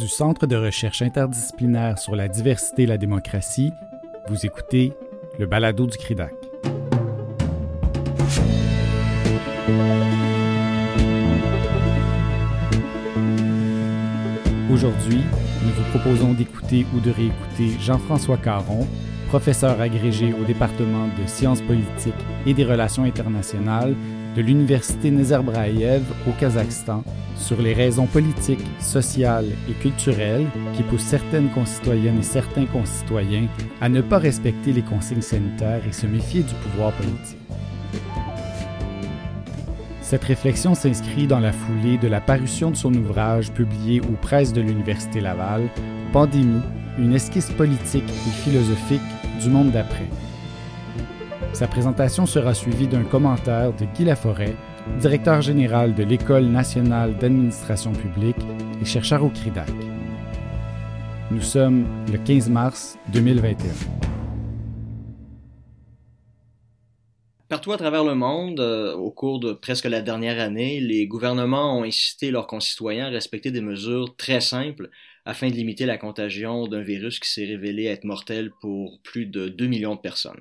du Centre de recherche interdisciplinaire sur la diversité et la démocratie, vous écoutez le balado du CRIDAC. Aujourd'hui, nous vous proposons d'écouter ou de réécouter Jean-François Caron, professeur agrégé au département de sciences politiques et des relations internationales de l'Université Nazarbayev au Kazakhstan sur les raisons politiques, sociales et culturelles qui poussent certaines concitoyennes et certains concitoyens à ne pas respecter les consignes sanitaires et se méfier du pouvoir politique. Cette réflexion s'inscrit dans la foulée de la parution de son ouvrage publié aux presses de l'Université Laval, Pandémie, une esquisse politique et philosophique du monde d'après. Sa présentation sera suivie d'un commentaire de Guy Laforêt, directeur général de l'École nationale d'administration publique et chercheur au CRIDAC. Nous sommes le 15 mars 2021. Partout à travers le monde, euh, au cours de presque la dernière année, les gouvernements ont incité leurs concitoyens à respecter des mesures très simples afin de limiter la contagion d'un virus qui s'est révélé être mortel pour plus de 2 millions de personnes.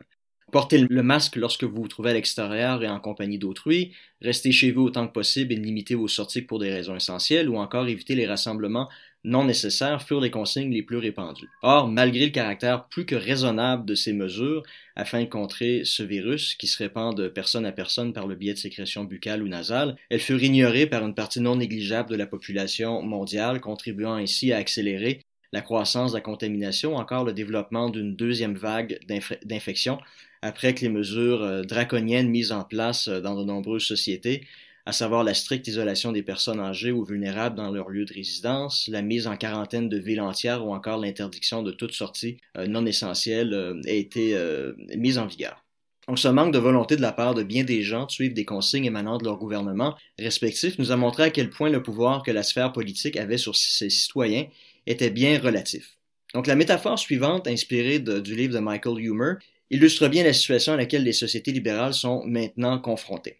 Portez le masque lorsque vous vous trouvez à l'extérieur et en compagnie d'autrui, restez chez vous autant que possible et limitez vos sorties pour des raisons essentielles ou encore évitez les rassemblements non nécessaires furent les consignes les plus répandues. Or, malgré le caractère plus que raisonnable de ces mesures afin de contrer ce virus qui se répand de personne à personne par le biais de sécrétions buccales ou nasales, elles furent ignorées par une partie non négligeable de la population mondiale, contribuant ainsi à accélérer la croissance de la contamination, encore le développement d'une deuxième vague d'infection après que les mesures euh, draconiennes mises en place euh, dans de nombreuses sociétés, à savoir la stricte isolation des personnes âgées ou vulnérables dans leur lieu de résidence, la mise en quarantaine de villes entières ou encore l'interdiction de toute sortie euh, non essentielle a été mise en vigueur. Donc ce manque de volonté de la part de bien des gens de suivre des consignes émanant de leur gouvernement respectif nous a montré à quel point le pouvoir que la sphère politique avait sur ses citoyens était bien relatif. Donc la métaphore suivante, inspirée du livre de Michael Humer, illustre bien la situation à laquelle les sociétés libérales sont maintenant confrontées.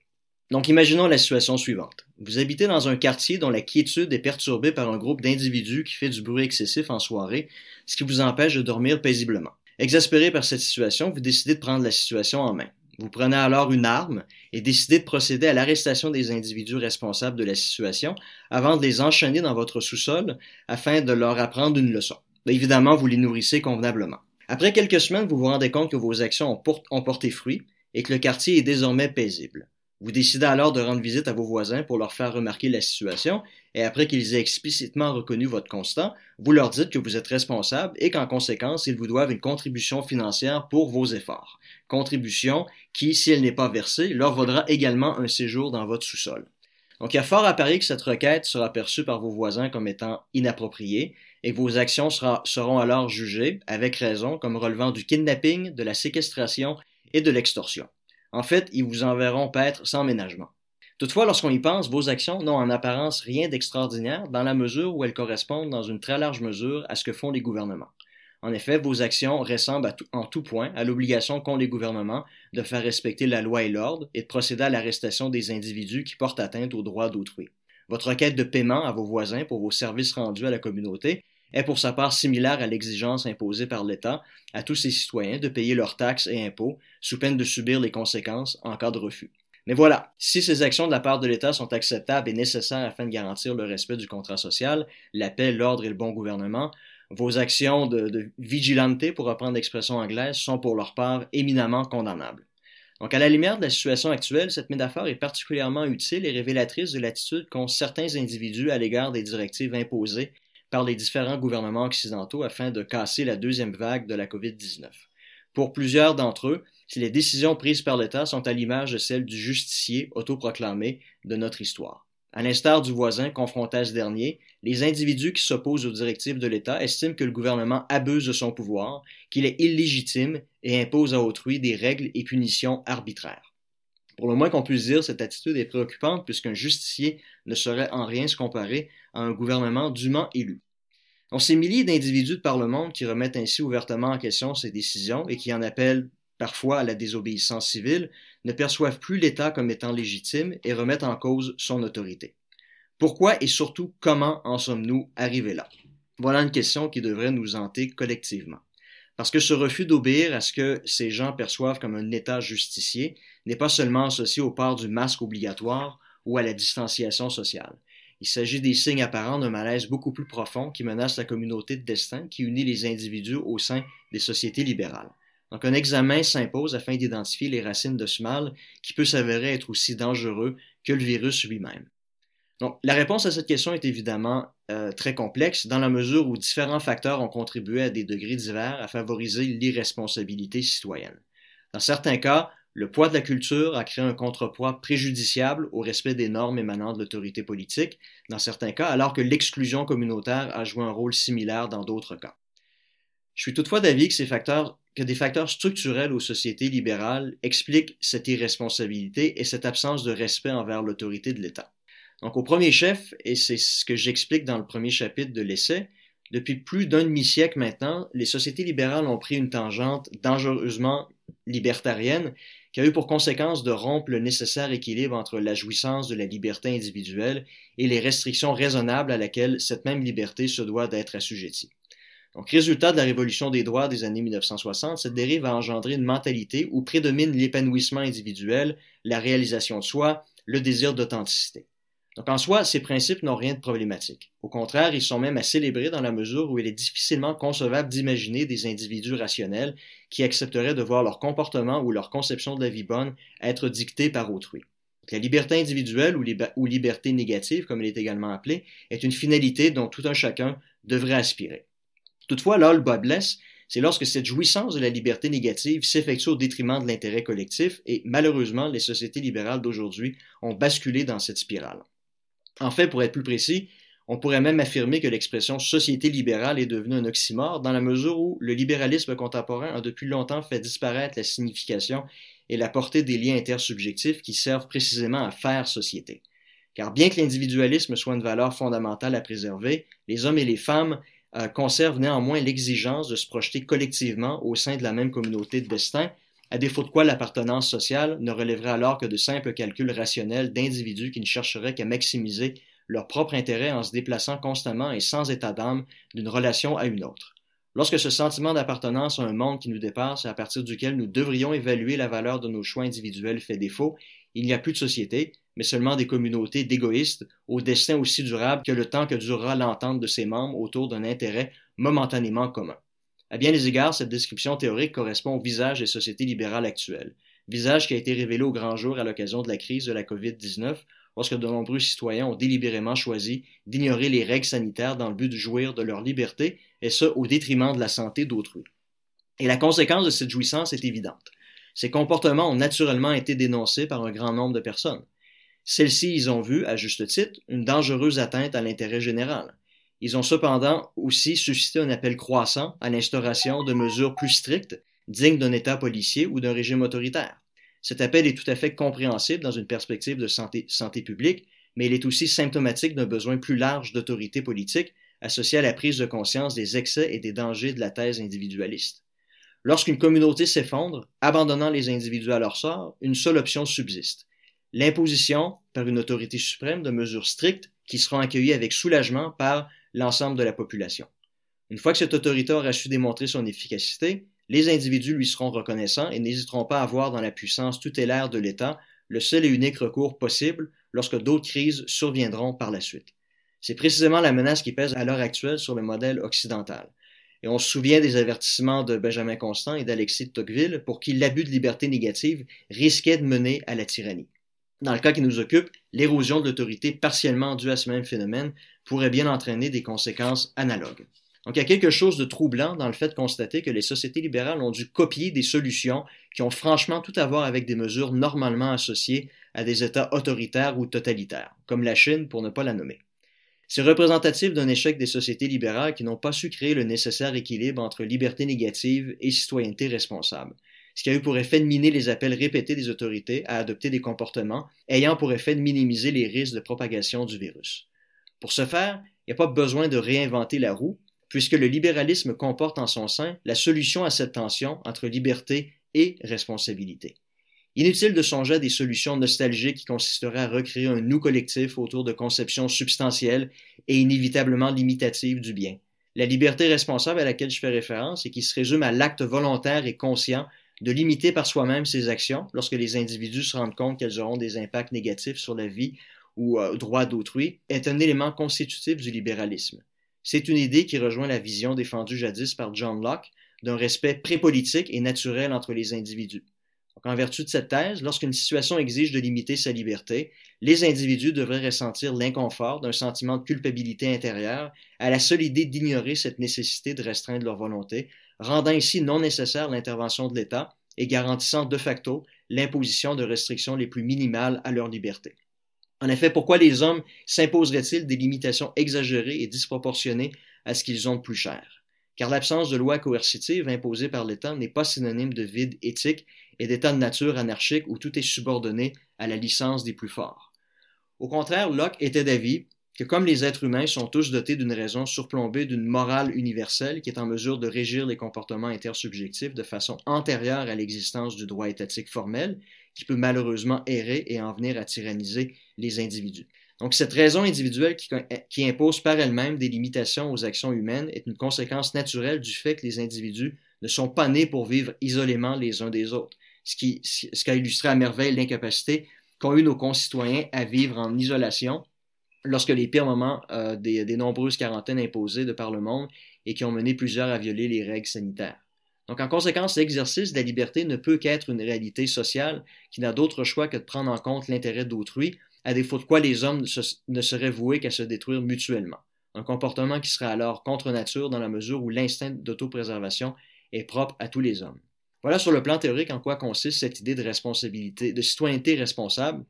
Donc imaginons la situation suivante. Vous habitez dans un quartier dont la quiétude est perturbée par un groupe d'individus qui fait du bruit excessif en soirée, ce qui vous empêche de dormir paisiblement. Exaspéré par cette situation, vous décidez de prendre la situation en main. Vous prenez alors une arme et décidez de procéder à l'arrestation des individus responsables de la situation avant de les enchaîner dans votre sous-sol afin de leur apprendre une leçon. Évidemment, vous les nourrissez convenablement. Après quelques semaines, vous vous rendez compte que vos actions ont, porté fruit et que le quartier est désormais paisible. Vous décidez alors de rendre visite à vos voisins pour leur faire remarquer la situation, et après qu'ils aient explicitement reconnu votre constat, vous leur dites que vous êtes responsable et qu'en conséquence, ils vous doivent une contribution financière pour vos efforts. Contribution qui, si elle n'est pas versée, leur vaudra également un séjour dans votre sous-sol. Donc il y a fort à parier que cette requête sera perçue par vos voisins comme étant inappropriée et vos actions seront alors jugées, avec raison, comme relevant du kidnapping, de la séquestration et de l'extorsion. En fait, ils vous enverront paître sans ménagement. Toutefois, lorsqu'on y pense, vos actions n'ont en apparence rien d'extraordinaire dans la mesure où elles correspondent dans une très large mesure à ce que font les gouvernements. En effet, vos actions ressemblent en tout point à l'obligation qu'ont les gouvernements de faire respecter la loi et l'ordre et de procéder à l'arrestation des individus qui portent atteinte aux droits d'autrui. Votre requête de paiement à vos voisins pour vos services rendus à la communauté est pour sa part similaire à l'exigence imposée par l'État à tous ses citoyens de payer leurs taxes et impôts sous peine de subir les conséquences en cas de refus. Mais voilà, si ces actions de la part de l'État sont acceptables et nécessaires afin de garantir le respect du contrat social, la paix, l'ordre et le bon gouvernement, vos actions de, vigilante, pour reprendre l'expression anglaise, sont pour leur part éminemment condamnables. Donc, à la lumière de la situation actuelle, cette métaphore est particulièrement utile et révélatrice de l'attitude qu'ont certains individus à l'égard des directives imposées par les différents gouvernements occidentaux afin de casser la deuxième vague de la COVID-19. Pour plusieurs d'entre eux, les décisions prises par l'État sont à l'image de celles du justicier autoproclamé de notre histoire. À l'instar du voisin confronté à ce dernier, les individus qui s'opposent aux directives de l'État estiment que le gouvernement abuse de son pouvoir, qu'il est illégitime et impose à autrui des règles et punitions arbitraires. Pour le moins qu'on puisse dire, cette attitude est préoccupante puisqu'un justicier ne saurait en rien se comparer à un gouvernement dûment élu. On ces milliers d'individus de par le monde qui remettent ainsi ouvertement en question ces décisions et qui en appellent parfois à la désobéissance civile, ne perçoivent plus l'État comme étant légitime et remettent en cause son autorité. Pourquoi et surtout comment en sommes-nous arrivés là? Voilà une question qui devrait nous hanter collectivement. Parce que ce refus d'obéir à ce que ces gens perçoivent comme un État justicier n'est pas seulement associé au port du masque obligatoire ou à la distanciation sociale. Il s'agit des signes apparents d'un malaise beaucoup plus profond qui menace la communauté de destin qui unit les individus au sein des sociétés libérales. Donc un examen s'impose afin d'identifier les racines de ce mal qui peut s'avérer être aussi dangereux que le virus lui-même. Donc la réponse à cette question est évidemment euh, très complexe dans la mesure où différents facteurs ont contribué à des degrés divers à favoriser l'irresponsabilité citoyenne. Dans certains cas, le poids de la culture a créé un contrepoids préjudiciable au respect des normes émanant de l'autorité politique, dans certains cas, alors que l'exclusion communautaire a joué un rôle similaire dans d'autres cas. Je suis toutefois d'avis que ces facteurs que des facteurs structurels aux sociétés libérales expliquent cette irresponsabilité et cette absence de respect envers l'autorité de l'État. Donc au premier chef, et c'est ce que j'explique dans le premier chapitre de l'essai, depuis plus d'un demi-siècle maintenant, les sociétés libérales ont pris une tangente dangereusement libertarienne qui a eu pour conséquence de rompre le nécessaire équilibre entre la jouissance de la liberté individuelle et les restrictions raisonnables à laquelle cette même liberté se doit d'être assujettie. Donc, résultat de la révolution des droits des années 1960, cette dérive a engendré une mentalité où prédomine l'épanouissement individuel, la réalisation de soi, le désir d'authenticité. Donc, en soi, ces principes n'ont rien de problématique. Au contraire, ils sont même à célébrer dans la mesure où il est difficilement concevable d'imaginer des individus rationnels qui accepteraient de voir leur comportement ou leur conception de la vie bonne être dictés par autrui. La liberté individuelle ou, ou liberté négative, comme elle est également appelée, est une finalité dont tout un chacun devrait aspirer. Toutefois, là, le bas c'est lorsque cette jouissance de la liberté négative s'effectue au détriment de l'intérêt collectif et malheureusement, les sociétés libérales d'aujourd'hui ont basculé dans cette spirale. En fait, pour être plus précis, on pourrait même affirmer que l'expression société libérale est devenue un oxymore dans la mesure où le libéralisme contemporain a depuis longtemps fait disparaître la signification et la portée des liens intersubjectifs qui servent précisément à faire société. Car bien que l'individualisme soit une valeur fondamentale à préserver, les hommes et les femmes euh, conserve néanmoins l'exigence de se projeter collectivement au sein de la même communauté de destin, à défaut de quoi l'appartenance sociale ne relèverait alors que de simples calculs rationnels d'individus qui ne chercheraient qu'à maximiser leur propre intérêt en se déplaçant constamment et sans état d'âme d'une relation à une autre. Lorsque ce sentiment d'appartenance à un monde qui nous dépasse et à partir duquel nous devrions évaluer la valeur de nos choix individuels fait défaut, il n'y a plus de société, mais seulement des communautés d'égoïstes au destin aussi durable que le temps que durera l'entente de ses membres autour d'un intérêt momentanément commun. À bien des égards, cette description théorique correspond au visage des sociétés libérales actuelles, visage qui a été révélé au grand jour à l'occasion de la crise de la COVID-19, lorsque de nombreux citoyens ont délibérément choisi d'ignorer les règles sanitaires dans le but de jouir de leur liberté, et ce au détriment de la santé d'autrui. Et la conséquence de cette jouissance est évidente. Ces comportements ont naturellement été dénoncés par un grand nombre de personnes. Celles-ci ils ont vu, à juste titre, une dangereuse atteinte à l'intérêt général. Ils ont cependant aussi suscité un appel croissant à l'instauration de mesures plus strictes, dignes d'un État policier ou d'un régime autoritaire. Cet appel est tout à fait compréhensible dans une perspective de santé, publique, mais il est aussi symptomatique d'un besoin plus large d'autorité politique associé à la prise de conscience des excès et des dangers de la thèse individualiste. Lorsqu'une communauté s'effondre, abandonnant les individus à leur sort, une seule option subsiste l'imposition par une autorité suprême de mesures strictes qui seront accueillies avec soulagement par l'ensemble de la population. Une fois que cette autorité aura su démontrer son efficacité, les individus lui seront reconnaissants et n'hésiteront pas à voir dans la puissance tutélaire de l'État le seul et unique recours possible lorsque d'autres crises surviendront par la suite. C'est précisément la menace qui pèse à l'heure actuelle sur le modèle occidental. Et on se souvient des avertissements de Benjamin Constant et d'Alexis de Tocqueville pour qui l'abus de liberté négative risquait de mener à la tyrannie. Dans le cas qui nous occupe, l'érosion de l'autorité partiellement due à ce même phénomène pourrait bien entraîner des conséquences analogues. Donc il y a quelque chose de troublant dans le fait de constater que les sociétés libérales ont dû copier des solutions qui ont franchement tout à voir avec des mesures normalement associées à des États autoritaires ou totalitaires, comme la Chine pour ne pas la nommer. C'est représentatif d'un échec des sociétés libérales qui n'ont pas su créer le nécessaire équilibre entre liberté négative et citoyenneté responsable, ce qui a eu pour effet de miner les appels répétés des autorités à adopter des comportements ayant pour effet de minimiser les risques de propagation du virus. Pour ce faire, il n'y a pas besoin de réinventer la roue, puisque le libéralisme comporte en son sein la solution à cette tension entre liberté et responsabilité. Inutile de songer à des solutions nostalgiques qui consisteraient à recréer un nous collectif autour de conceptions substantielles et inévitablement limitatives du bien. La liberté responsable à laquelle je fais référence et qui se résume à l'acte volontaire et conscient de limiter par soi-même ses actions lorsque les individus se rendent compte qu'elles auront des impacts négatifs sur la vie ou euh, droit d'autrui, est un élément constitutif du libéralisme. C'est une idée qui rejoint la vision défendue jadis par John Locke d'un respect prépolitique et naturel entre les individus. En vertu de cette thèse, lorsqu'une situation exige de limiter sa liberté, les individus devraient ressentir l'inconfort d'un sentiment de culpabilité intérieure à la seule idée d'ignorer cette nécessité de restreindre leur volonté, rendant ainsi non nécessaire l'intervention de l'État et garantissant de facto l'imposition de restrictions les plus minimales à leur liberté. En effet, pourquoi les hommes s'imposeraient-ils des limitations exagérées et disproportionnées à ce qu'ils ont de plus cher? Car l'absence de loi coercitive imposée par l'État n'est pas synonyme de vide éthique et d'état de nature anarchique où tout est subordonné à la licence des plus forts. Au contraire, Locke était d'avis que comme les êtres humains sont tous dotés d'une raison surplombée d'une morale universelle qui est en mesure de régir les comportements intersubjectifs de façon antérieure à l'existence du droit étatique formel, qui peut malheureusement errer et en venir à tyranniser les individus. Donc cette raison individuelle qui, qui impose par elle-même des limitations aux actions humaines est une conséquence naturelle du fait que les individus ne sont pas nés pour vivre isolément les uns des autres, ce qui, ce qui a illustré à merveille l'incapacité qu'ont eu nos concitoyens à vivre en isolation lorsque les pires moments euh, des, des, nombreuses quarantaines imposées de par le monde et qui ont mené plusieurs à violer les règles sanitaires. Donc, en conséquence, l'exercice de la liberté ne peut qu'être une réalité sociale qui n'a d'autre choix que de prendre en compte l'intérêt d'autrui, à défaut de quoi les hommes ne seraient voués qu'à se détruire mutuellement. Un comportement qui serait alors contre nature dans la mesure où l'instinct d'autopréservation est propre à tous les hommes. Voilà sur le plan théorique en quoi consiste cette idée de responsabilité, de citoyenneté responsable,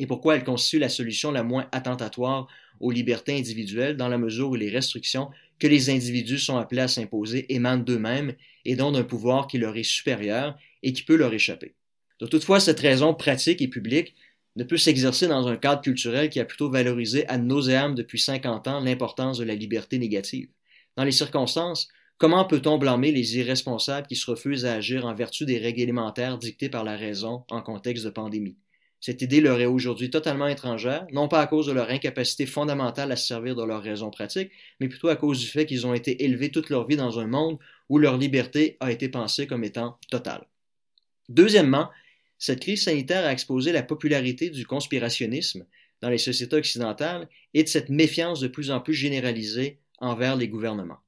et pourquoi elle constitue la solution la moins attentatoire aux libertés individuelles dans la mesure où les restrictions que les individus sont appelés à s'imposer émanent d'eux-mêmes et dont d'un pouvoir qui leur est supérieur et qui peut leur échapper. De toutefois, cette raison pratique et publique ne peut s'exercer dans un cadre culturel qui a plutôt valorisé à nauséam depuis 50 ans l'importance de la liberté négative. Dans les circonstances, comment peut-on blâmer les irresponsables qui se refusent à agir en vertu des règles élémentaires dictées par la raison en contexte de pandémie? Cette idée leur est aujourd'hui totalement étrangère, non pas à cause de leur incapacité fondamentale à se servir de leur raison pratique, mais plutôt à cause du fait qu'ils ont été élevés toute leur vie dans un monde où leur liberté a été pensée comme étant totale. Deuxièmement, cette crise sanitaire a exposé la popularité du conspirationnisme dans les sociétés occidentales et de cette méfiance de plus en plus généralisée envers les gouvernements.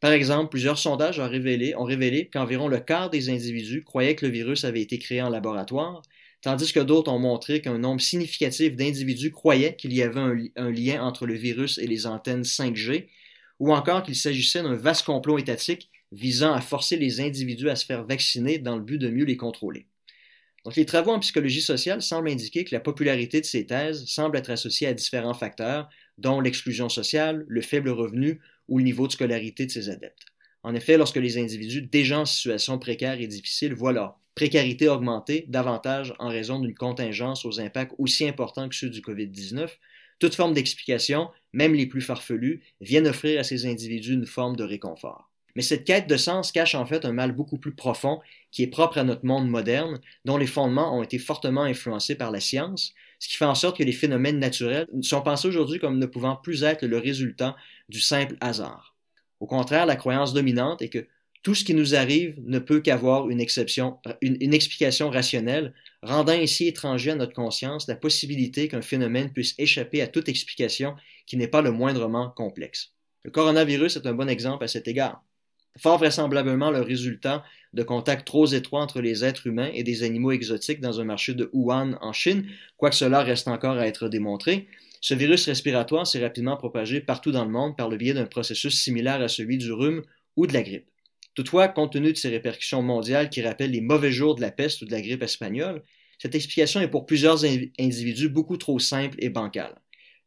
Par exemple, plusieurs sondages ont révélé, qu'environ le quart des individus croyaient que le virus avait été créé en laboratoire, tandis que d'autres ont montré qu'un nombre significatif d'individus croyaient qu'il y avait un, lien entre le virus et les antennes 5G, ou encore qu'il s'agissait d'un vaste complot étatique visant à forcer les individus à se faire vacciner dans le but de mieux les contrôler. Donc, les travaux en psychologie sociale semblent indiquer que la popularité de ces thèses semble être associée à différents facteurs, dont l'exclusion sociale, le faible revenu ou le niveau de scolarité de ses adeptes. En effet, lorsque les individus déjà en situation précaire et difficile voient leur précarité augmentée davantage en raison d'une contingence aux impacts aussi importants que ceux du COVID-19, toute forme d'explication, même les plus farfelues, viennent offrir à ces individus une forme de réconfort. Mais cette quête de sens cache en fait un mal beaucoup plus profond qui est propre à notre monde moderne, dont les fondements ont été fortement influencés par la science, ce qui fait en sorte que les phénomènes naturels sont pensés aujourd'hui comme ne pouvant plus être le résultat du simple hasard. Au contraire, la croyance dominante est que tout ce qui nous arrive ne peut qu'avoir une, exception, une, explication rationnelle, rendant ainsi étranger à notre conscience la possibilité qu'un phénomène puisse échapper à toute explication qui n'est pas le moindrement complexe. Le coronavirus est un bon exemple à cet égard. Fort vraisemblablement le résultat de contacts trop étroits entre les êtres humains et des animaux exotiques dans un marché de Wuhan en Chine, quoique cela reste encore à être démontré, ce virus respiratoire s'est rapidement propagé partout dans le monde par le biais d'un processus similaire à celui du rhume ou de la grippe. Toutefois, compte tenu de ces répercussions mondiales qui rappellent les mauvais jours de la peste ou de la grippe espagnole, cette explication est pour plusieurs individus beaucoup trop simple et bancale.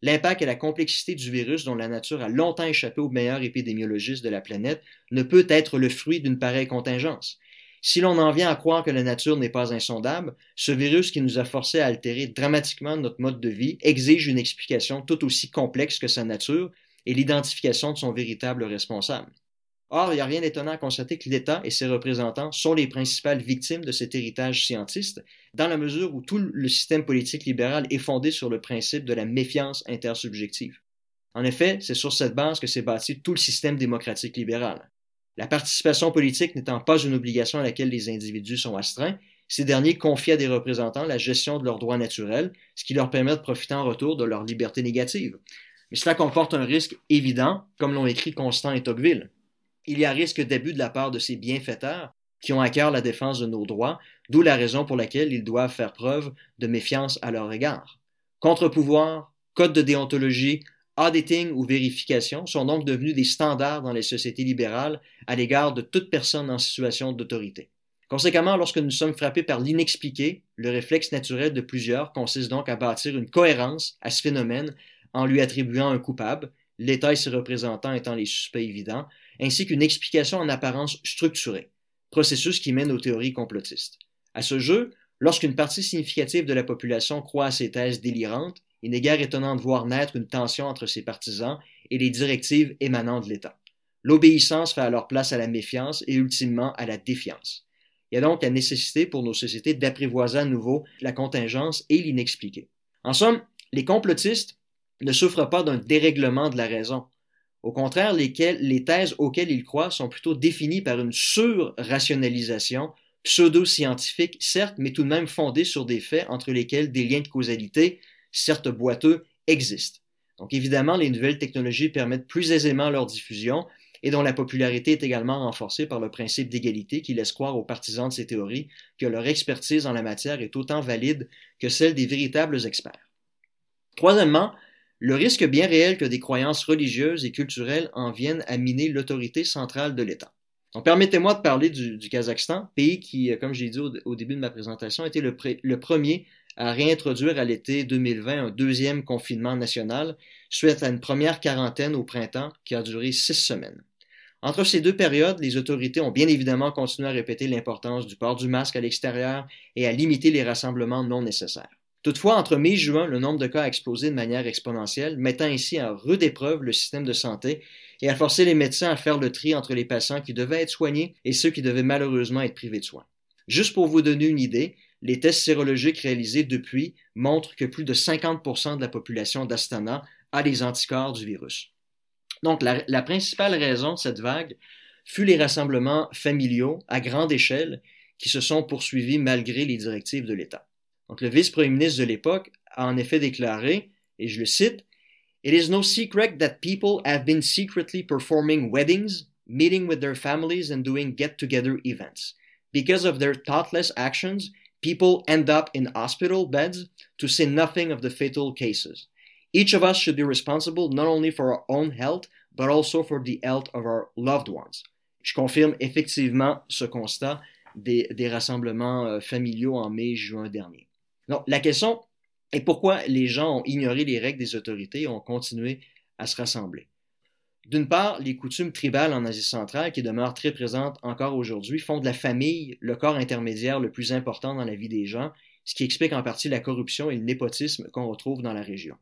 L'impact et la complexité du virus dont la nature a longtemps échappé aux meilleurs épidémiologistes de la planète ne peut être le fruit d'une pareille contingence. Si l'on en vient à croire que la nature n'est pas insondable, ce virus qui nous a forcés à altérer dramatiquement notre mode de vie exige une explication tout aussi complexe que sa nature et l'identification de son véritable responsable. Or, il n'y a rien d'étonnant à constater que l'État et ses représentants sont les principales victimes de cet héritage scientiste, dans la mesure où tout le système politique libéral est fondé sur le principe de la méfiance intersubjective. En effet, c'est sur cette base que s'est bâti tout le système démocratique libéral. La participation politique n'étant pas une obligation à laquelle les individus sont astreints, ces derniers confient à des représentants la gestion de leurs droits naturels, ce qui leur permet de profiter en retour de leur liberté négative. Mais cela comporte un risque évident, comme l'ont écrit Constant et Tocqueville. Il y a risque d'abus de la part de ces bienfaiteurs qui ont à cœur la défense de nos droits, d'où la raison pour laquelle ils doivent faire preuve de méfiance à leur égard. Contre-pouvoir, code de déontologie, auditing ou vérification sont donc devenus des standards dans les sociétés libérales à l'égard de toute personne en situation d'autorité. Conséquemment, lorsque nous sommes frappés par l'inexpliqué, le réflexe naturel de plusieurs consiste donc à bâtir une cohérence à ce phénomène en lui attribuant un coupable, l'État et ses représentants étant les suspects évidents, ainsi qu'une explication en apparence structurée, processus qui mène aux théories complotistes. À ce jeu, lorsqu'une partie significative de la population croit à ces thèses délirantes, il n'est guère étonnant de voir naître une tension entre ses partisans et les directives émanant de l'État. L'obéissance fait alors place à la méfiance et ultimement à la défiance. Il y a donc la nécessité pour nos sociétés d'apprivoiser à nouveau la contingence et l'inexpliqué. En somme, les complotistes ne souffrent pas d'un dérèglement de la raison. Au contraire, les thèses auxquelles ils croient sont plutôt définies par une sur-rationalisation pseudo-scientifique, certes, mais tout de même fondée sur des faits entre lesquels des liens de causalité certes boiteux, existent. Donc évidemment, les nouvelles technologies permettent plus aisément leur diffusion et dont la popularité est également renforcée par le principe d'égalité qui laisse croire aux partisans de ces théories que leur expertise en la matière est autant valide que celle des véritables experts. Troisièmement, le risque bien réel que des croyances religieuses et culturelles en viennent à miner l'autorité centrale de l'État. Permettez-moi de parler du, Kazakhstan, pays qui, comme j'ai dit au, début de ma présentation, était le, le premier à réintroduire à l'été 2020 un deuxième confinement national suite à une première quarantaine au printemps qui a duré six semaines. Entre ces deux périodes, les autorités ont bien évidemment continué à répéter l'importance du port du masque à l'extérieur et à limiter les rassemblements non nécessaires. Toutefois, entre mai et juin, le nombre de cas a explosé de manière exponentielle, mettant ainsi à rude épreuve le système de santé et à forcer les médecins à faire le tri entre les patients qui devaient être soignés et ceux qui devaient malheureusement être privés de soins. Juste pour vous donner une idée, les tests sérologiques réalisés depuis montrent que plus de 50% de la population d'Astana a des anticorps du virus. Donc, la, principale raison de cette vague fut les rassemblements familiaux à grande échelle qui se sont poursuivis malgré les directives de l'État. Donc, le vice-premier ministre de l'époque a en effet déclaré, et je le cite, It is no secret that people have been secretly performing weddings, meeting with their families, and doing get together events. Because of their thoughtless actions, people end up in hospital beds, to say nothing of the fatal cases. Each of us should be responsible not only for our own health, but also for the health of our loved ones. Je confirme effectivement ce constat des, rassemblements euh, familiaux en mai-juin dernier. Donc, la question est pourquoi les gens ont ignoré les règles des autorités et ont continué à se rassembler. D'une part, les coutumes tribales en Asie centrale, qui demeurent très présentes encore aujourd'hui, font de la famille le corps intermédiaire le plus important dans la vie des gens, ce qui explique en partie la corruption et le népotisme qu'on retrouve dans la région.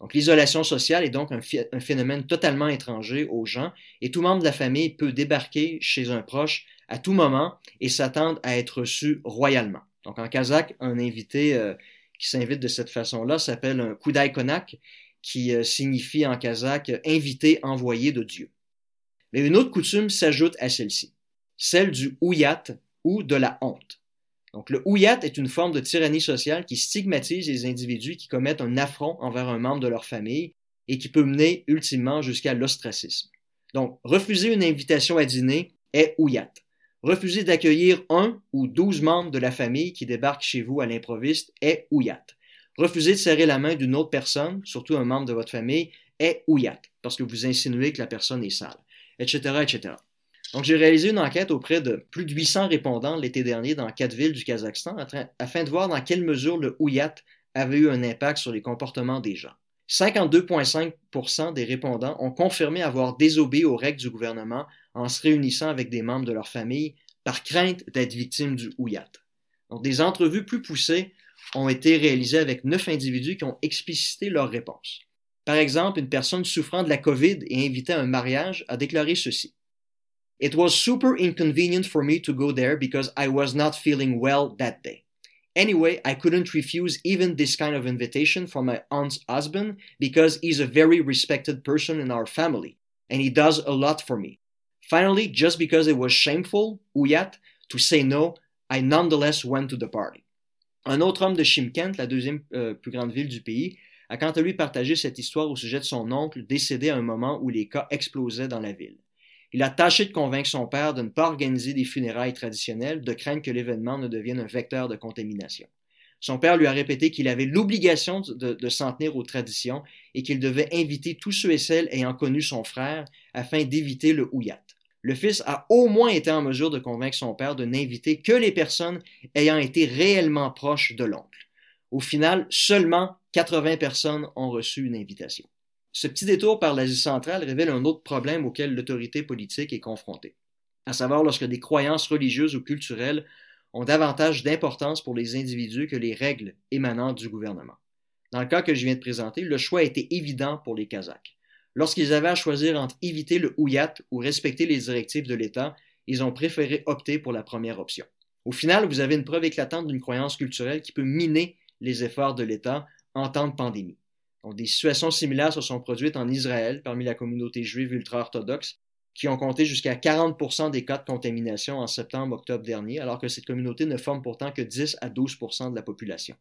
Donc l'isolation sociale est donc un, un, phénomène totalement étranger aux gens, et tout membre de la famille peut débarquer chez un proche à tout moment et s'attendre à être reçu royalement. Donc en kazakh, un invité euh, qui s'invite de cette façon-là s'appelle un kudai konak, qui euh, signifie en kazakh invité envoyé de Dieu. Mais une autre coutume s'ajoute à celle-ci, celle du ouyat ou de la honte. Donc le ouyat est une forme de tyrannie sociale qui stigmatise les individus qui commettent un affront envers un membre de leur famille et qui peut mener ultimement jusqu'à l'ostracisme. Donc refuser une invitation à dîner est ouyat. Refuser d'accueillir un ou douze membres de la famille qui débarquent chez vous à l'improviste est ouyat. Refuser de serrer la main d'une autre personne, surtout un membre de votre famille, est ouyat, parce que vous insinuez que la personne est sale, etc., etc. Donc, j'ai réalisé une enquête auprès de plus de 800 répondants l'été dernier dans quatre villes du Kazakhstan afin de voir dans quelle mesure le ouyat avait eu un impact sur les comportements des gens. 52,5% des répondants ont confirmé avoir désobéi aux règles du gouvernement en se réunissant avec des membres de leur famille par crainte d'être victimes du ouyat. Donc, des entrevues plus poussées ont été réalisés avec neuf individus qui ont explicité leur réponse. Par exemple, une personne souffrant de la COVID et invitée à un mariage a déclaré ceci. It was super inconvenient for me to go there because I was not feeling well that day. Anyway, I couldn't refuse even this kind of invitation from my aunt's husband because he's a very respected person in our family, and he does a lot for me. Finally, just because it was shameful, Ouyat, to say no, I nonetheless went to the party. Un autre homme de Shimkent, la deuxième euh, plus grande ville du pays, a quant à lui partagé cette histoire au sujet de son oncle décédé à un moment où les cas explosaient dans la ville. Il a tâché de convaincre son père de ne pas organiser des funérailles traditionnelles, de craindre que l'événement ne devienne un vecteur de contamination. Son père lui a répété qu'il avait l'obligation de, s'en tenir aux traditions et qu'il devait inviter tous ceux et celles ayant connu son frère afin d'éviter le houillat. Le fils a au moins été en mesure de convaincre son père de n'inviter que les personnes ayant été réellement proches de l'oncle. Au final, seulement 80 personnes ont reçu une invitation. Ce petit détour par l'Asie centrale révèle un autre problème auquel l'autorité politique est confrontée, à savoir lorsque des croyances religieuses ou culturelles ont davantage d'importance pour les individus que les règles émanant du gouvernement. Dans le cas que je viens de présenter, le choix était évident pour les Kazakhs. Lorsqu'ils avaient à choisir entre éviter le houyat ou respecter les directives de l'État, ils ont préféré opter pour la première option. Au final, vous avez une preuve éclatante d'une croyance culturelle qui peut miner les efforts de l'État en temps de pandémie des situations similaires se sont produites en Israël parmi la communauté juive ultra-orthodoxe, qui ont compté jusqu'à 40% des cas de contamination en septembre-octobre dernier, alors que cette communauté ne forme pourtant que 10 à 12% de la population.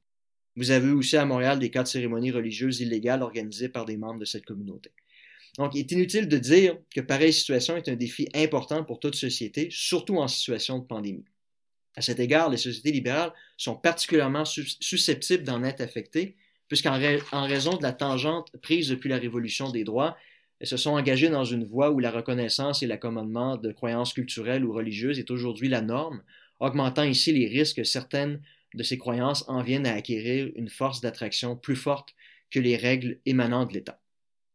Vous avez aussi à Montréal des cas de cérémonies religieuses illégales organisées par des membres de cette communauté. Donc, il est inutile de dire que pareille situation est un défi important pour toute société, surtout en situation de pandémie. À cet égard, les sociétés libérales sont particulièrement susceptibles d'en être affectées, puisqu'en raison de la tangente prise depuis la révolution des droits, elles se sont engagées dans une voie où la reconnaissance et l'accommodement de croyances culturelles ou religieuses est aujourd'hui la norme, augmentant ici les risques que certaines de ces croyances en viennent à acquérir une force d'attraction plus forte que les règles émanant de l'État.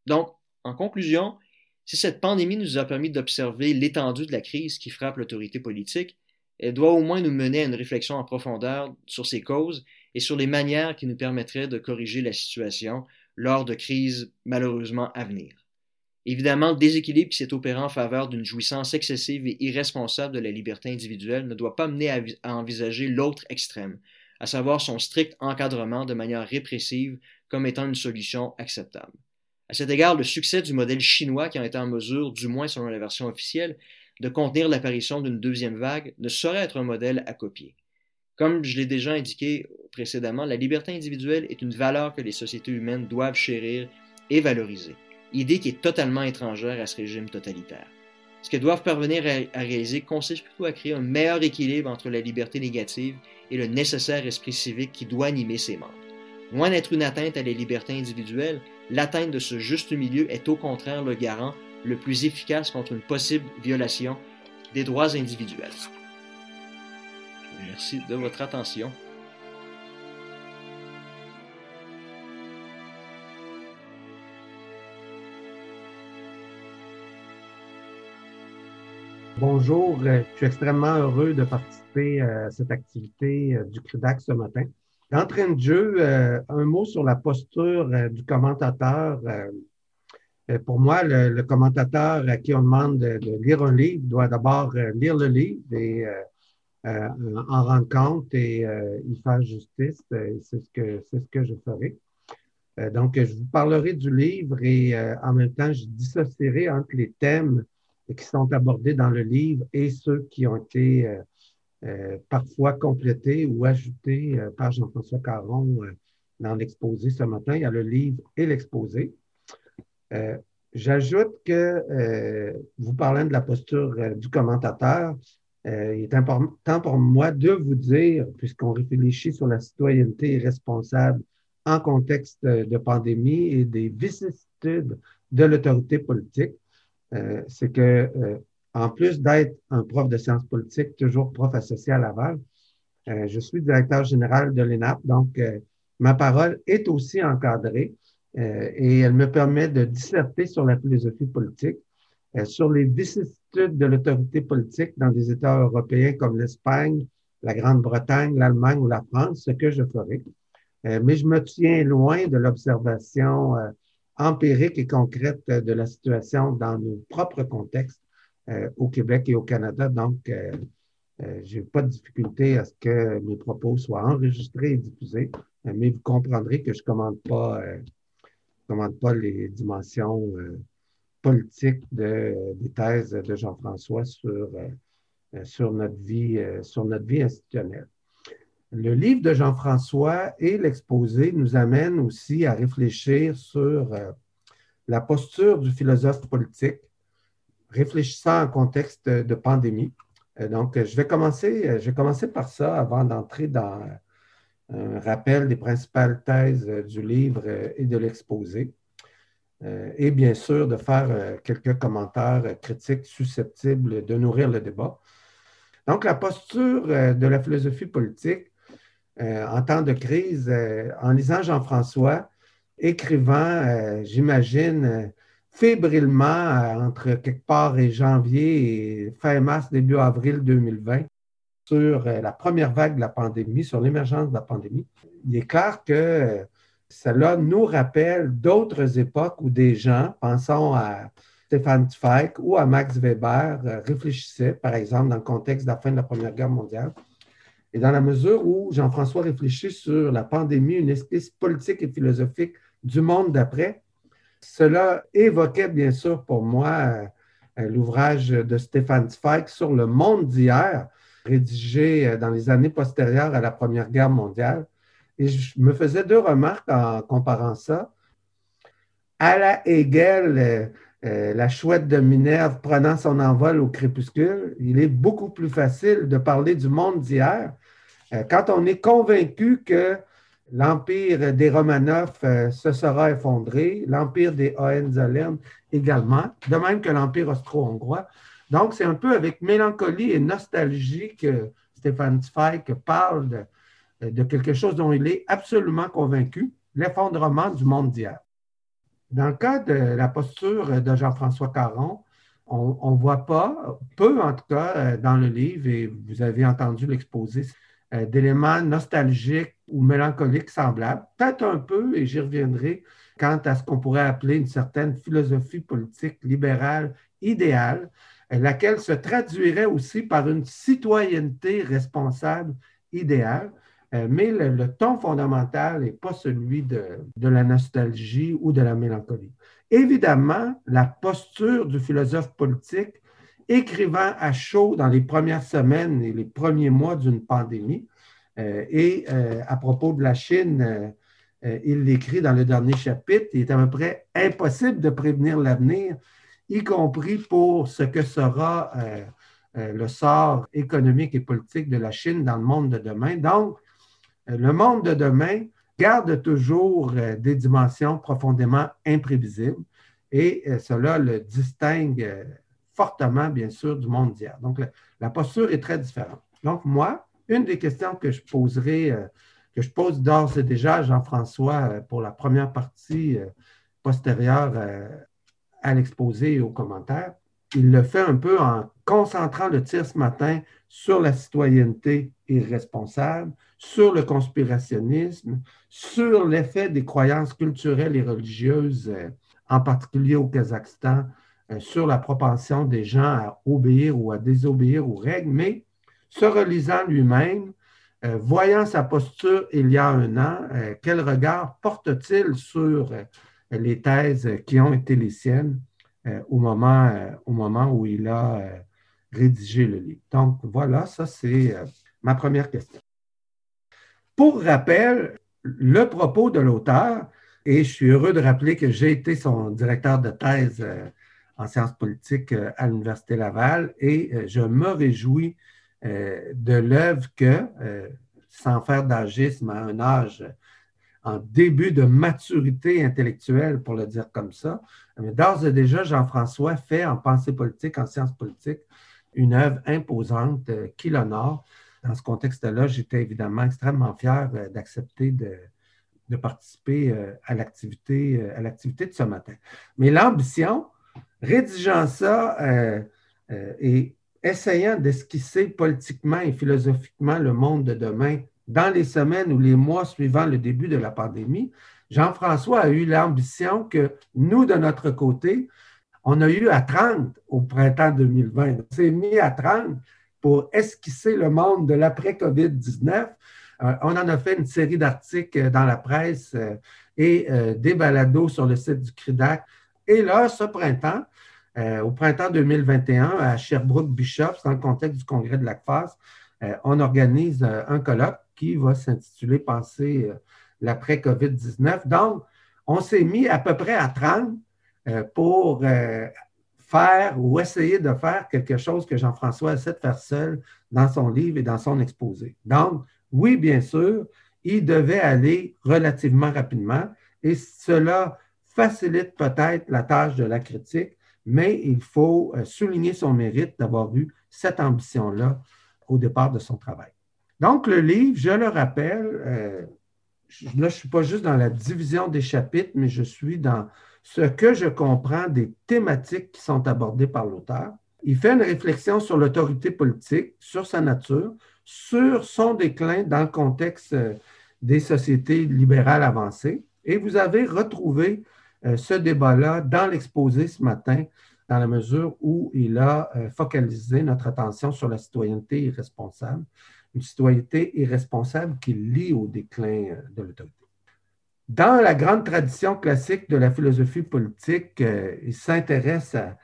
Donc, en conclusion, si cette pandémie nous a permis d'observer l'étendue de la crise qui frappe l'autorité politique, elle doit au moins nous mener à une réflexion en profondeur sur ses causes et sur les manières qui nous permettraient de corriger la situation lors de crises malheureusement à venir. Évidemment, le déséquilibre qui s'est opéré en faveur d'une jouissance excessive et irresponsable de la liberté individuelle ne doit pas mener à, à envisager l'autre extrême, à savoir son strict encadrement de manière répressive comme étant une solution acceptable. À cet égard, le succès du modèle chinois qui a été en mesure, du moins selon la version officielle, de contenir l'apparition d'une deuxième vague ne saurait être un modèle à copier. Comme je l'ai déjà indiqué précédemment, la liberté individuelle est une valeur que les sociétés humaines doivent chérir et valoriser, idée qui est totalement étrangère à ce régime totalitaire. Ce qu'elles doivent parvenir à, réaliser consiste plutôt à créer un meilleur équilibre entre la liberté négative et le nécessaire esprit civique qui doit animer ses membres. Loin d'être une atteinte à la liberté individuelle, l'atteinte de ce juste milieu est au contraire le garant le plus efficace contre une possible violation des droits individuels. Merci de votre attention. Bonjour, euh, je suis extrêmement heureux de participer à cette activité euh, du CRUDAC ce matin. D'entrée de jeu, euh, un mot sur la posture du commentateur. Pour moi, le, commentateur à qui on demande de, lire un livre doit d'abord lire le livre et euh, en rendre compte et euh, y faire justice. Euh, c'est ce que c'est ce que je ferai. donc, je vous parlerai du livre et en même temps, je dissocierai entre les thèmes qui sont abordés dans le livre et ceux qui ont été parfois complétés ou ajoutés par Jean-François Caron dans l'exposé ce matin. Il y a le livre et l'exposé. J'ajoute que, vous parlant de la posture du commentateur, euh, il est important pour moi de vous dire, puisqu'on réfléchit sur la citoyenneté responsable en contexte de pandémie et des vicissitudes de l'autorité politique, euh, c'est que, euh, en plus d'être un prof de sciences politiques, toujours prof associé à Laval, je suis directeur général de l'ENAP, donc ma parole est aussi encadrée et elle me permet de disserter sur la philosophie politique euh, sur les vicissitudes de l'autorité politique dans des États européens comme l'Espagne, la Grande-Bretagne, l'Allemagne ou la France, ce que je ferai. Euh, mais je me tiens loin de l'observation euh, empirique et concrète de la situation dans nos propres contextes au Québec et au Canada. Donc, je n'ai pas de difficulté à ce que mes propos soient enregistrés et diffusés, mais vous comprendrez que je ne commande pas les dimensions politiques de, des thèses de Jean-François sur, sur, notre vie, sur notre vie institutionnelle. Le livre de Jean-François et l'exposé nous amènent aussi à réfléchir sur la posture du philosophe politique, réfléchissant en contexte de pandémie. Euh, donc, je vais commencer, je vais commencer par ça avant d'entrer dans un rappel des principales thèses du livre et de l'exposé. Euh, et bien sûr, de faire quelques commentaires critiques susceptibles de nourrir le débat. Donc, la posture de la philosophie politique euh, en temps de crise, en lisant Jean-François, écrivant, euh, j'imagine, euh, fébrilement euh, entre quelque part et janvier et fin mars, début avril 2020 sur la première vague de la pandémie, sur l'émergence de la pandémie. Il est clair que cela nous rappelle d'autres époques où des gens, pensons à Stéphane Zweig ou à Max Weber, réfléchissaient, par exemple, dans le contexte de la fin de la Première Guerre mondiale, et dans la mesure où Jean-François réfléchit sur la pandémie, une espèce politique et philosophique du monde d'après. Cela évoquait bien sûr pour moi euh, l'ouvrage de Stéphane Zweig sur le monde d'hier, rédigé euh, dans les années postérieures à la Première Guerre mondiale. Et je me faisais deux remarques en comparant ça. À la Hegel, euh, la chouette de Minerve prenant son envol au crépuscule, il est beaucoup plus facile de parler du monde d'hier quand on est convaincu que L'empire des Romanov euh, se sera effondré, l'empire des Hohenzollern également, de même que l'empire austro-hongrois. Donc, c'est un peu avec mélancolie et nostalgie que Stéphane Zweig parle de, quelque chose dont il est absolument convaincu, l'effondrement du monde d'hier. Dans le cas de la posture de Jean-François Caron, on ne voit pas, peu en tout cas, euh, dans le livre, et vous avez entendu l'exposé, euh, d'éléments nostalgiques ou mélancoliques semblables, peut-être un peu, et j'y reviendrai, quant à ce qu'on pourrait appeler une certaine philosophie politique libérale idéale, euh, laquelle se traduirait aussi par une citoyenneté responsable idéale, euh, mais le, ton fondamental n'est pas celui de, la nostalgie ou de la mélancolie. Évidemment, la posture du philosophe politique écrivant à chaud dans les premières semaines et les premiers mois d'une pandémie. Euh, et euh, à propos de la Chine, il l'écrit dans le dernier chapitre, il est à peu près impossible de prévenir l'avenir, y compris pour ce que sera le sort économique et politique de la Chine dans le monde de demain. Donc, le monde de demain garde toujours des dimensions profondément imprévisibles et cela le distingue fortement, bien sûr, du monde d'hier. Donc, la, posture est très différente. Donc, moi, une des questions que je poserai, euh, que je pose d'ores et déjà à Jean-François euh, pour la première partie euh, postérieure à l'exposé et aux commentaires, il le fait un peu en concentrant le tir ce matin sur la citoyenneté irresponsable, sur le conspirationnisme, sur l'effet des croyances culturelles et religieuses, en particulier au Kazakhstan, euh, sur la propension des gens à obéir ou à désobéir aux règles, mais se relisant lui-même, euh, voyant sa posture il y a un an, euh, quel regard porte-t-il sur les thèses qui ont été les siennes? Au, moment, au moment où il a rédigé le livre? Donc voilà, ça c'est ma première question. Pour rappel, le propos de l'auteur, et je suis heureux de rappeler que j'ai été son directeur de thèse en sciences politiques euh, à l'Université Laval et euh, je me réjouis euh, de l'œuvre que, sans faire d'agisme à un âge en début de maturité intellectuelle, pour le dire comme ça, mais d'ores et déjà, Jean-François fait en pensée politique, en sciences politiques, une œuvre imposante qui l'honore. Dans ce contexte-là, j'étais évidemment extrêmement fier d'accepter de, participer à l'activité, à l'activité de ce matin. Mais l'ambition, rédigeant ça euh, euh, et essayant d'esquisser politiquement et philosophiquement le monde de demain dans les semaines ou les mois suivant le début de la pandémie, Jean-François a eu l'ambition que nous, de notre côté, on a eu à 30 au printemps 2020. On s'est mis à 30 pour esquisser le monde de l'après-COVID-19. on en a fait une série d'articles dans la presse et des balados sur le site du CRIDAC. Et là, ce printemps, au printemps 2021, à Sherbrooke-Bishops, dans le contexte du congrès de l'ACFAS, on organise un colloque qui va s'intituler Penser l'après-COVID-19. Donc, on s'est mis à peu près à 30 euh, pour euh, faire ou essayer de faire quelque chose que Jean-François essaie de faire seul dans son livre et dans son exposé. Donc, oui, bien sûr, il devait aller relativement rapidement et cela facilite peut-être la tâche de la critique, mais il faut euh, souligner son mérite d'avoir eu cette ambition-là au départ de son travail. Donc, le livre, je le rappelle, là, je ne suis pas juste dans la division des chapitres, mais je suis dans ce que je comprends des thématiques qui sont abordées par l'auteur. Il fait une réflexion sur l'autorité politique, sur sa nature, sur son déclin dans le contexte euh, des sociétés libérales avancées. Et vous avez retrouvé euh, ce débat-là dans l'exposé ce matin, dans la mesure où il a euh, focalisé notre attention sur la citoyenneté irresponsable une citoyenneté irresponsable qui lie au déclin euh, de l'autorité. Dans la grande tradition classique de la philosophie politique, euh, il s'intéresse à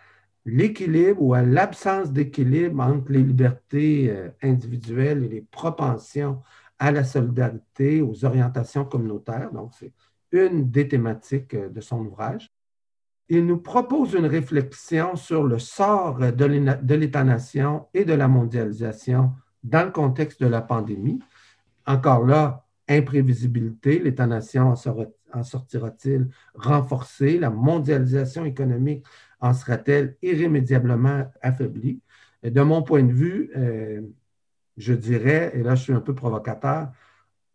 l'équilibre ou à l'absence d'équilibre entre les libertés euh, individuelles et les propensions à la solidarité, aux orientations communautaires. Donc, c'est une des thématiques de son ouvrage. Il nous propose une réflexion sur le sort de l'État-nation et de la mondialisation dans le contexte de la pandémie. Encore là, imprévisibilité, l'État-nation en sortira-t-il renforcé, la mondialisation économique en sera-t-elle irrémédiablement affaiblie? de mon point de vue, euh, je dirais, et là je suis un peu provocateur,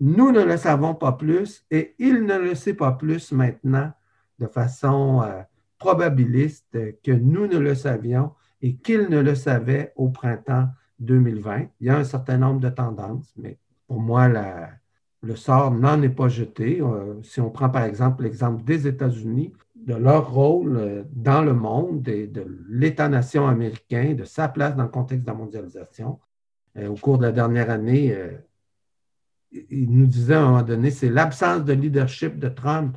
nous ne le savons pas plus et il ne le sait pas plus maintenant de façon euh, probabiliste que nous ne le savions et qu'il ne le savait au printemps 2020. Il y a un certain nombre de tendances, mais pour moi, le sort n'en est pas jeté. Euh, si on prend par exemple l'exemple des États-Unis, de leur rôle euh, dans le monde et de l'État-nation américain, de sa place dans le contexte de la mondialisation. Euh, au cours de la dernière année, il nous disait à un moment donné, c'est l'absence de leadership de Trump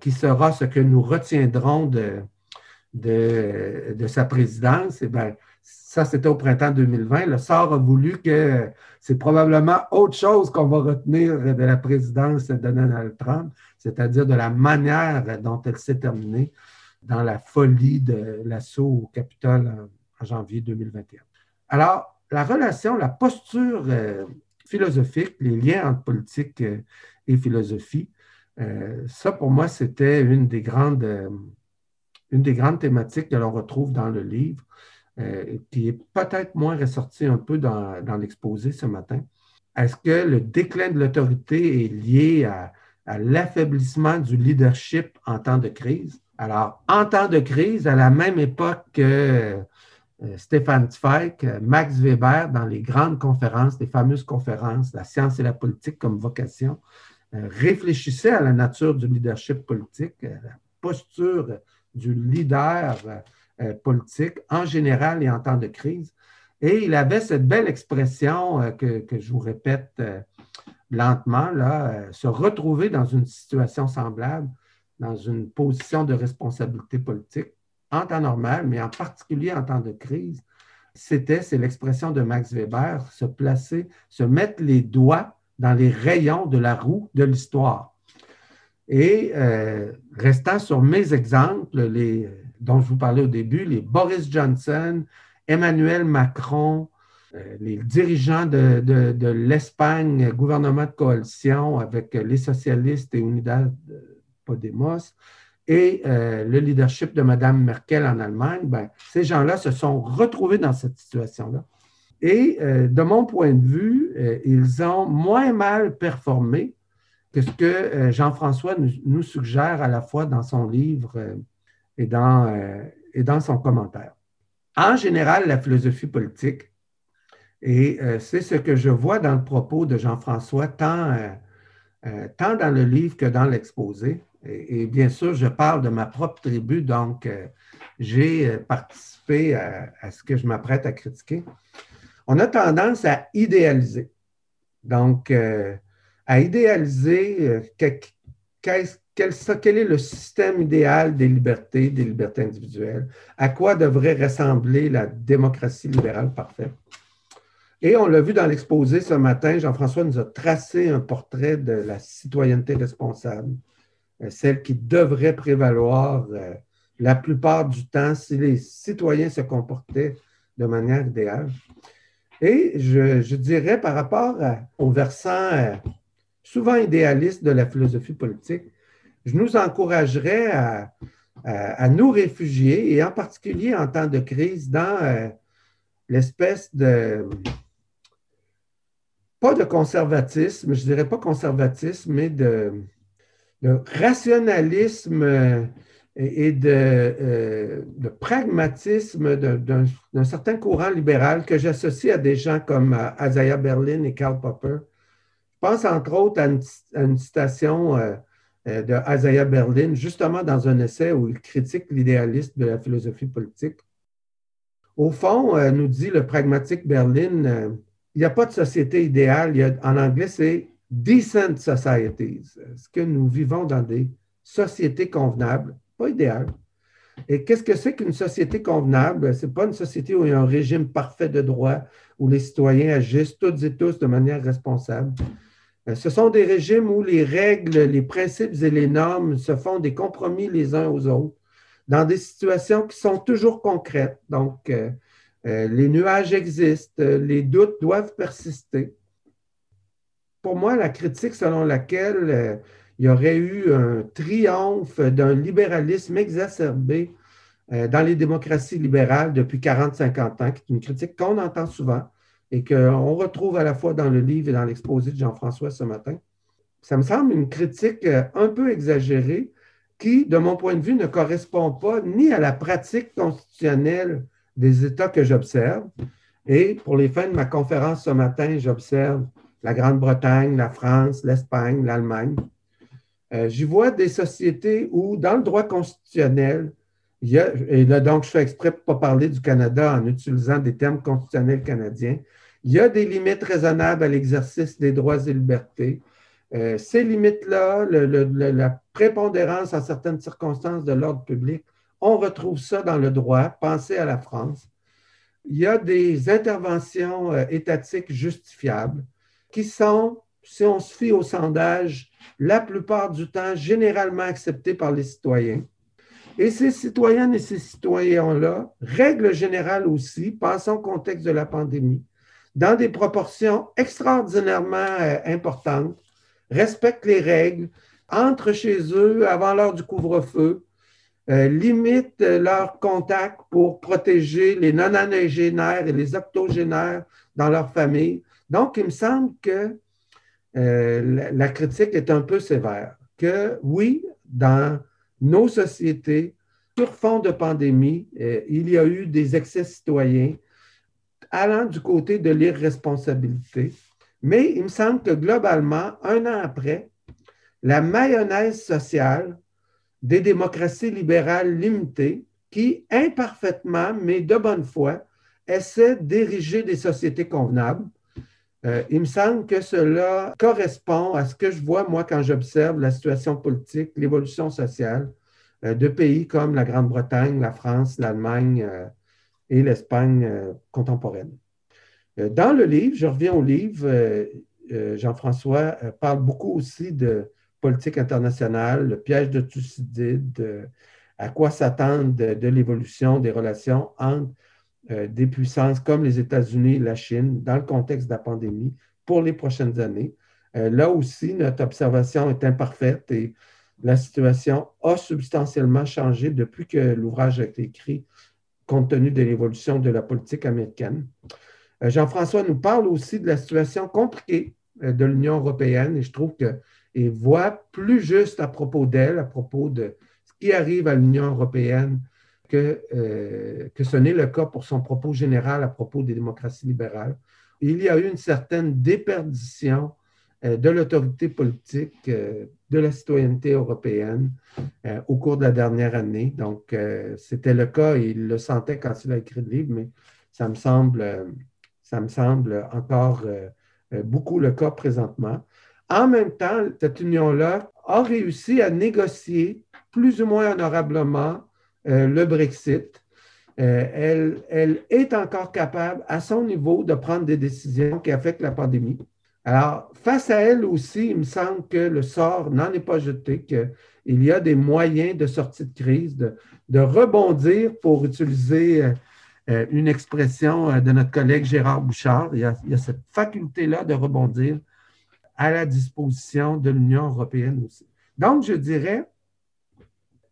qui sera ce que nous retiendrons de, de, de sa présidence. Et eh bien, ça, c'était au printemps 2020. Le sort a voulu que c'est probablement autre chose qu'on va retenir de la présidence de Donald Trump, c'est-à-dire de la manière dont elle s'est terminée dans la folie de l'assaut au Capitole en, janvier 2021. Alors, la relation, la posture euh, philosophique, les liens entre politique euh, et philosophie, euh, ça, pour moi, c'était une des grandes, une des grandes thématiques que l'on retrouve dans le livre. Euh, qui est peut-être moins ressorti un peu dans, l'exposé ce matin. Est-ce que le déclin de l'autorité est lié à, l'affaiblissement du leadership en temps de crise? Alors, en temps de crise, à la même époque que euh, Stéphane Zweig, Max Weber, dans les grandes conférences, les fameuses conférences, La science et la politique comme vocation, euh, réfléchissait à la nature du leadership politique, la posture du leader euh, politique en général et en temps de crise. Et il avait cette belle expression euh, que, je vous répète euh, lentement, là, se retrouver dans une situation semblable, dans une position de responsabilité politique en temps normal, mais en particulier en temps de crise. C'était, c'est l'expression de Max Weber, se placer, se mettre les doigts dans les rayons de la roue de l'histoire. Et restant sur mes exemples, les, dont je vous parlais au début, les Boris Johnson, Emmanuel Macron, euh, les dirigeants de, l'Espagne, gouvernement de coalition avec les socialistes et Unidad Podemos, et euh, le leadership de Mme Merkel en Allemagne, ben, ces gens-là se sont retrouvés dans cette situation-là. Et euh, de mon point de vue, ils ont moins mal performé que ce que Jean-François nous, suggère à la fois dans son livre et dans, euh, et dans son commentaire. En général, la philosophie politique, et euh, c'est ce que je vois dans le propos de Jean-François, tant, euh, tant dans le livre que dans l'exposé. Et, bien sûr, je parle de ma propre tribu, donc j'ai participé à, ce que je m'apprête à critiquer. on a tendance à idéaliser. Donc, à idéaliser euh, quel, est le système idéal des libertés, des libertés individuelles, à quoi devrait ressembler la démocratie libérale parfaite? Et on l'a vu dans l'exposé ce matin, Jean-François nous a tracé un portrait de la citoyenneté responsable, euh, celle qui devrait prévaloir la plupart du temps si les citoyens se comportaient de manière idéale. Et je, dirais par rapport au versant euh, souvent idéaliste de la philosophie politique, je nous encouragerais à, nous réfugier, et en particulier en temps de crise, dans euh, l'espèce de, pas de conservatisme, je dirais pas conservatisme, mais de, rationalisme et euh, de, pragmatisme d'un certain courant libéral que j'associe à des gens comme euh, Isaiah Berlin et Karl Popper. Je pense entre autres à une, citation euh, de Isaiah Berlin, justement dans un essai où il critique l'idéalisme de la philosophie politique. Au fond, nous dit le pragmatique Berlin, il n'y a pas de société idéale. en anglais, c'est decent societies. Est-ce que nous vivons dans des sociétés convenables? idéal. Et qu'est-ce que c'est qu'une société convenable? Ce n'est pas une société où il y a un régime parfait de droit, où les citoyens agissent toutes et tous de manière responsable. Euh, ce sont des régimes où les règles, les principes et les normes se font des compromis les uns aux autres, dans des situations qui sont toujours concrètes. Donc, euh, euh, les nuages existent, les doutes doivent persister. Pour moi, la critique selon laquelle il y aurait eu un triomphe d'un libéralisme exacerbé dans les démocraties libérales depuis 40-50 ans, qui est une critique qu'on entend souvent et qu'on retrouve à la fois dans le livre et dans l'exposé de Jean-François ce matin. Ça me semble une critique euh, un peu exagérée qui, de mon point de vue, ne correspond pas ni à la pratique constitutionnelle des États que j'observe. Et pour les fins de ma conférence ce matin, j'observe la Grande-Bretagne, la France, l'Espagne, l'Allemagne. Euh, j'y vois des sociétés où, dans le droit constitutionnel, il y a, et là donc je fais exprès pour ne pas parler du Canada en utilisant des termes constitutionnels canadiens, il y a des limites raisonnables à l'exercice des droits et libertés. Euh, ces limites-là, la prépondérance en certaines circonstances de l'ordre public, on retrouve ça dans le droit. Pensez à la France. Il y a des interventions euh, étatiques justifiables qui sont si on se fie au sondage, la plupart du temps généralement accepté par les citoyens. Et ces citoyennes et ces citoyens-là, règle générale aussi, passant au contexte de la pandémie, dans des proportions extraordinairement euh, importantes, respectent les règles, entrent chez eux avant l'heure du couvre-feu, euh, limitent leurs contacts pour protéger les non-anégénaires et les octogénaires dans leur famille. Donc, il me semble que euh, la, critique est un peu sévère. Que oui, dans nos sociétés, sur fond de pandémie, il y a eu des excès citoyens allant du côté de l'irresponsabilité. Mais il me semble que globalement, un an après, la mayonnaise sociale des démocraties libérales limitées, qui imparfaitement, mais de bonne foi, essaient d'ériger des sociétés convenables, euh, il me semble que cela correspond à ce que je vois, moi, quand j'observe la situation politique, l'évolution sociale euh, de pays comme la Grande-Bretagne, la France, l'Allemagne euh, et l'Espagne contemporaine. dans le livre, je reviens au livre, Jean-François parle beaucoup aussi de politique internationale, le piège de Thucydide, à quoi s'attendre de l'évolution des relations entre euh, des puissances comme les États-Unis et la Chine dans le contexte de la pandémie pour les prochaines années. Euh, là aussi, notre observation est imparfaite et la situation a substantiellement changé depuis que l'ouvrage a été écrit, compte tenu de l'évolution de la politique américaine. Euh, Jean-François nous parle aussi de la situation compliquée de l'Union européenne et je trouve qu'il voit plus juste à propos d'elle, à propos de ce qui arrive à l'Union européenne que, euh, que ce n'est le cas pour son propos général à propos des démocraties libérales. Il y a eu une certaine déperdition euh, de l'autorité politique, euh, de la citoyenneté européenne au cours de la dernière année. Donc, c'était le cas il le sentait quand il a écrit le livre, mais ça me semble, encore euh, euh, beaucoup le cas présentement. En même temps, cette union-là a réussi à négocier plus ou moins honorablement le Brexit. elle, est encore capable, à son niveau, de prendre des décisions qui affectent la pandémie. Alors, face à elle aussi, il me semble que le sort n'en est pas jeté, qu'il y a des moyens de sortie de crise, de, rebondir, pour utiliser euh, euh, une expression euh, de notre collègue Gérard Bouchard. Il y a, cette faculté-là de rebondir à la disposition de l'Union européenne aussi. Donc, je dirais,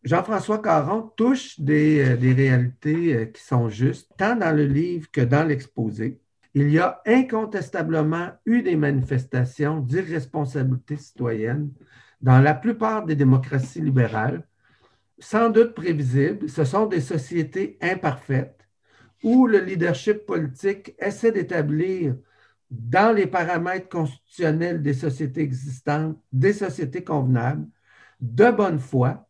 Jean-François Caron touche des, réalités qui sont justes, tant dans le livre que dans l'exposé. Il y a incontestablement eu des manifestations d'irresponsabilité citoyenne dans la plupart des démocraties libérales, sans doute prévisibles. Ce sont des sociétés imparfaites où le leadership politique essaie d'établir dans les paramètres constitutionnels des sociétés existantes des sociétés convenables, de bonne foi.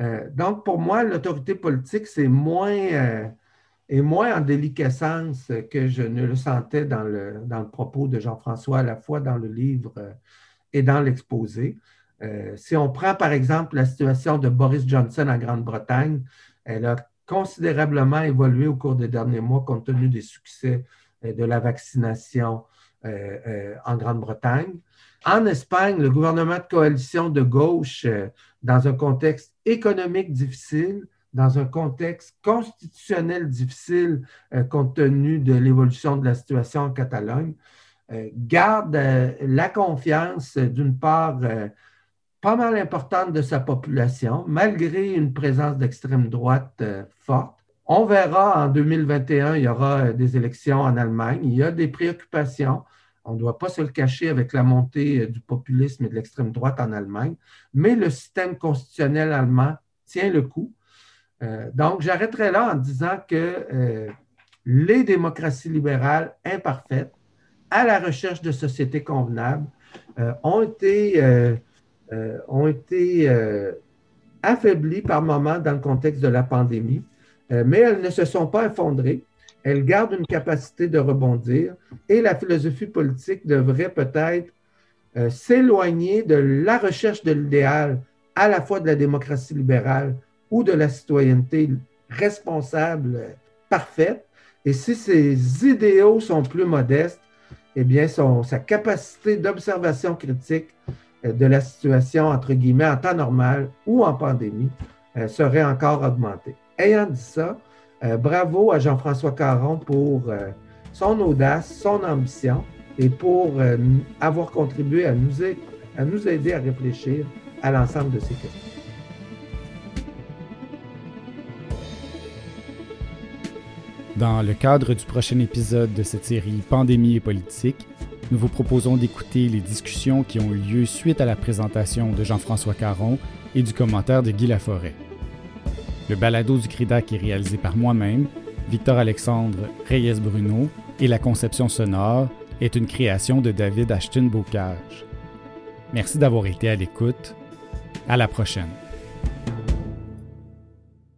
Euh, donc, pour moi, l'autorité politique, c'est moins, euh, moins en déliquescence que je ne le sentais dans le, dans le propos de Jean-François, à la fois dans le livre euh, et dans l'exposé. si on prend par exemple la situation de Boris Johnson en Grande-Bretagne, elle a considérablement évolué au cours des derniers mois compte tenu des succès euh, de la vaccination euh, euh, en Grande-Bretagne. En Espagne, le gouvernement de coalition de gauche, dans un contexte économique difficile, dans un contexte constitutionnel difficile compte tenu de l'évolution de la situation en Catalogne, garde la confiance d'une part pas mal importante de sa population, malgré une présence d'extrême droite euh, forte. On verra en 2021, il y aura euh, des élections en Allemagne. Il y a des préoccupations. On ne doit pas se le cacher avec la montée euh, du populisme et de l'extrême droite en Allemagne, mais le système constitutionnel allemand tient le coup. Donc, j'arrêterai là en disant que les démocraties libérales imparfaites, à la recherche de sociétés convenables, ont été euh, ont été euh, affaiblies par moments dans le contexte de la pandémie, euh, mais elles ne se sont pas effondrées. Elles gardent une capacité de rebondir et la philosophie politique devrait peut-être s'éloigner de la recherche de l'idéal à la fois de la démocratie libérale ou de la citoyenneté responsable, parfaite. Et si ces idéaux sont plus modestes, eh bien, sa capacité d'observation critique euh, de la situation, entre guillemets, en temps normal ou en pandémie, euh, serait encore augmentée. Ayant dit ça, euh, bravo à Jean-François Caron pour son audace, son ambition et pour avoir contribué à nous aider à réfléchir à l'ensemble de ces questions. Dans le cadre du prochain épisode de cette série Pandémie et politique, nous vous proposons d'écouter les discussions qui ont eu lieu suite à la présentation de Jean-François Caron et du commentaire de Guy Laforêt. Le balado du CRIDAC est réalisé par moi-même, Victor-Alexandre Reyes Bruno, et la conception sonore est une création de David Ashton Bocage. Merci d'avoir été à l'écoute. À la prochaine.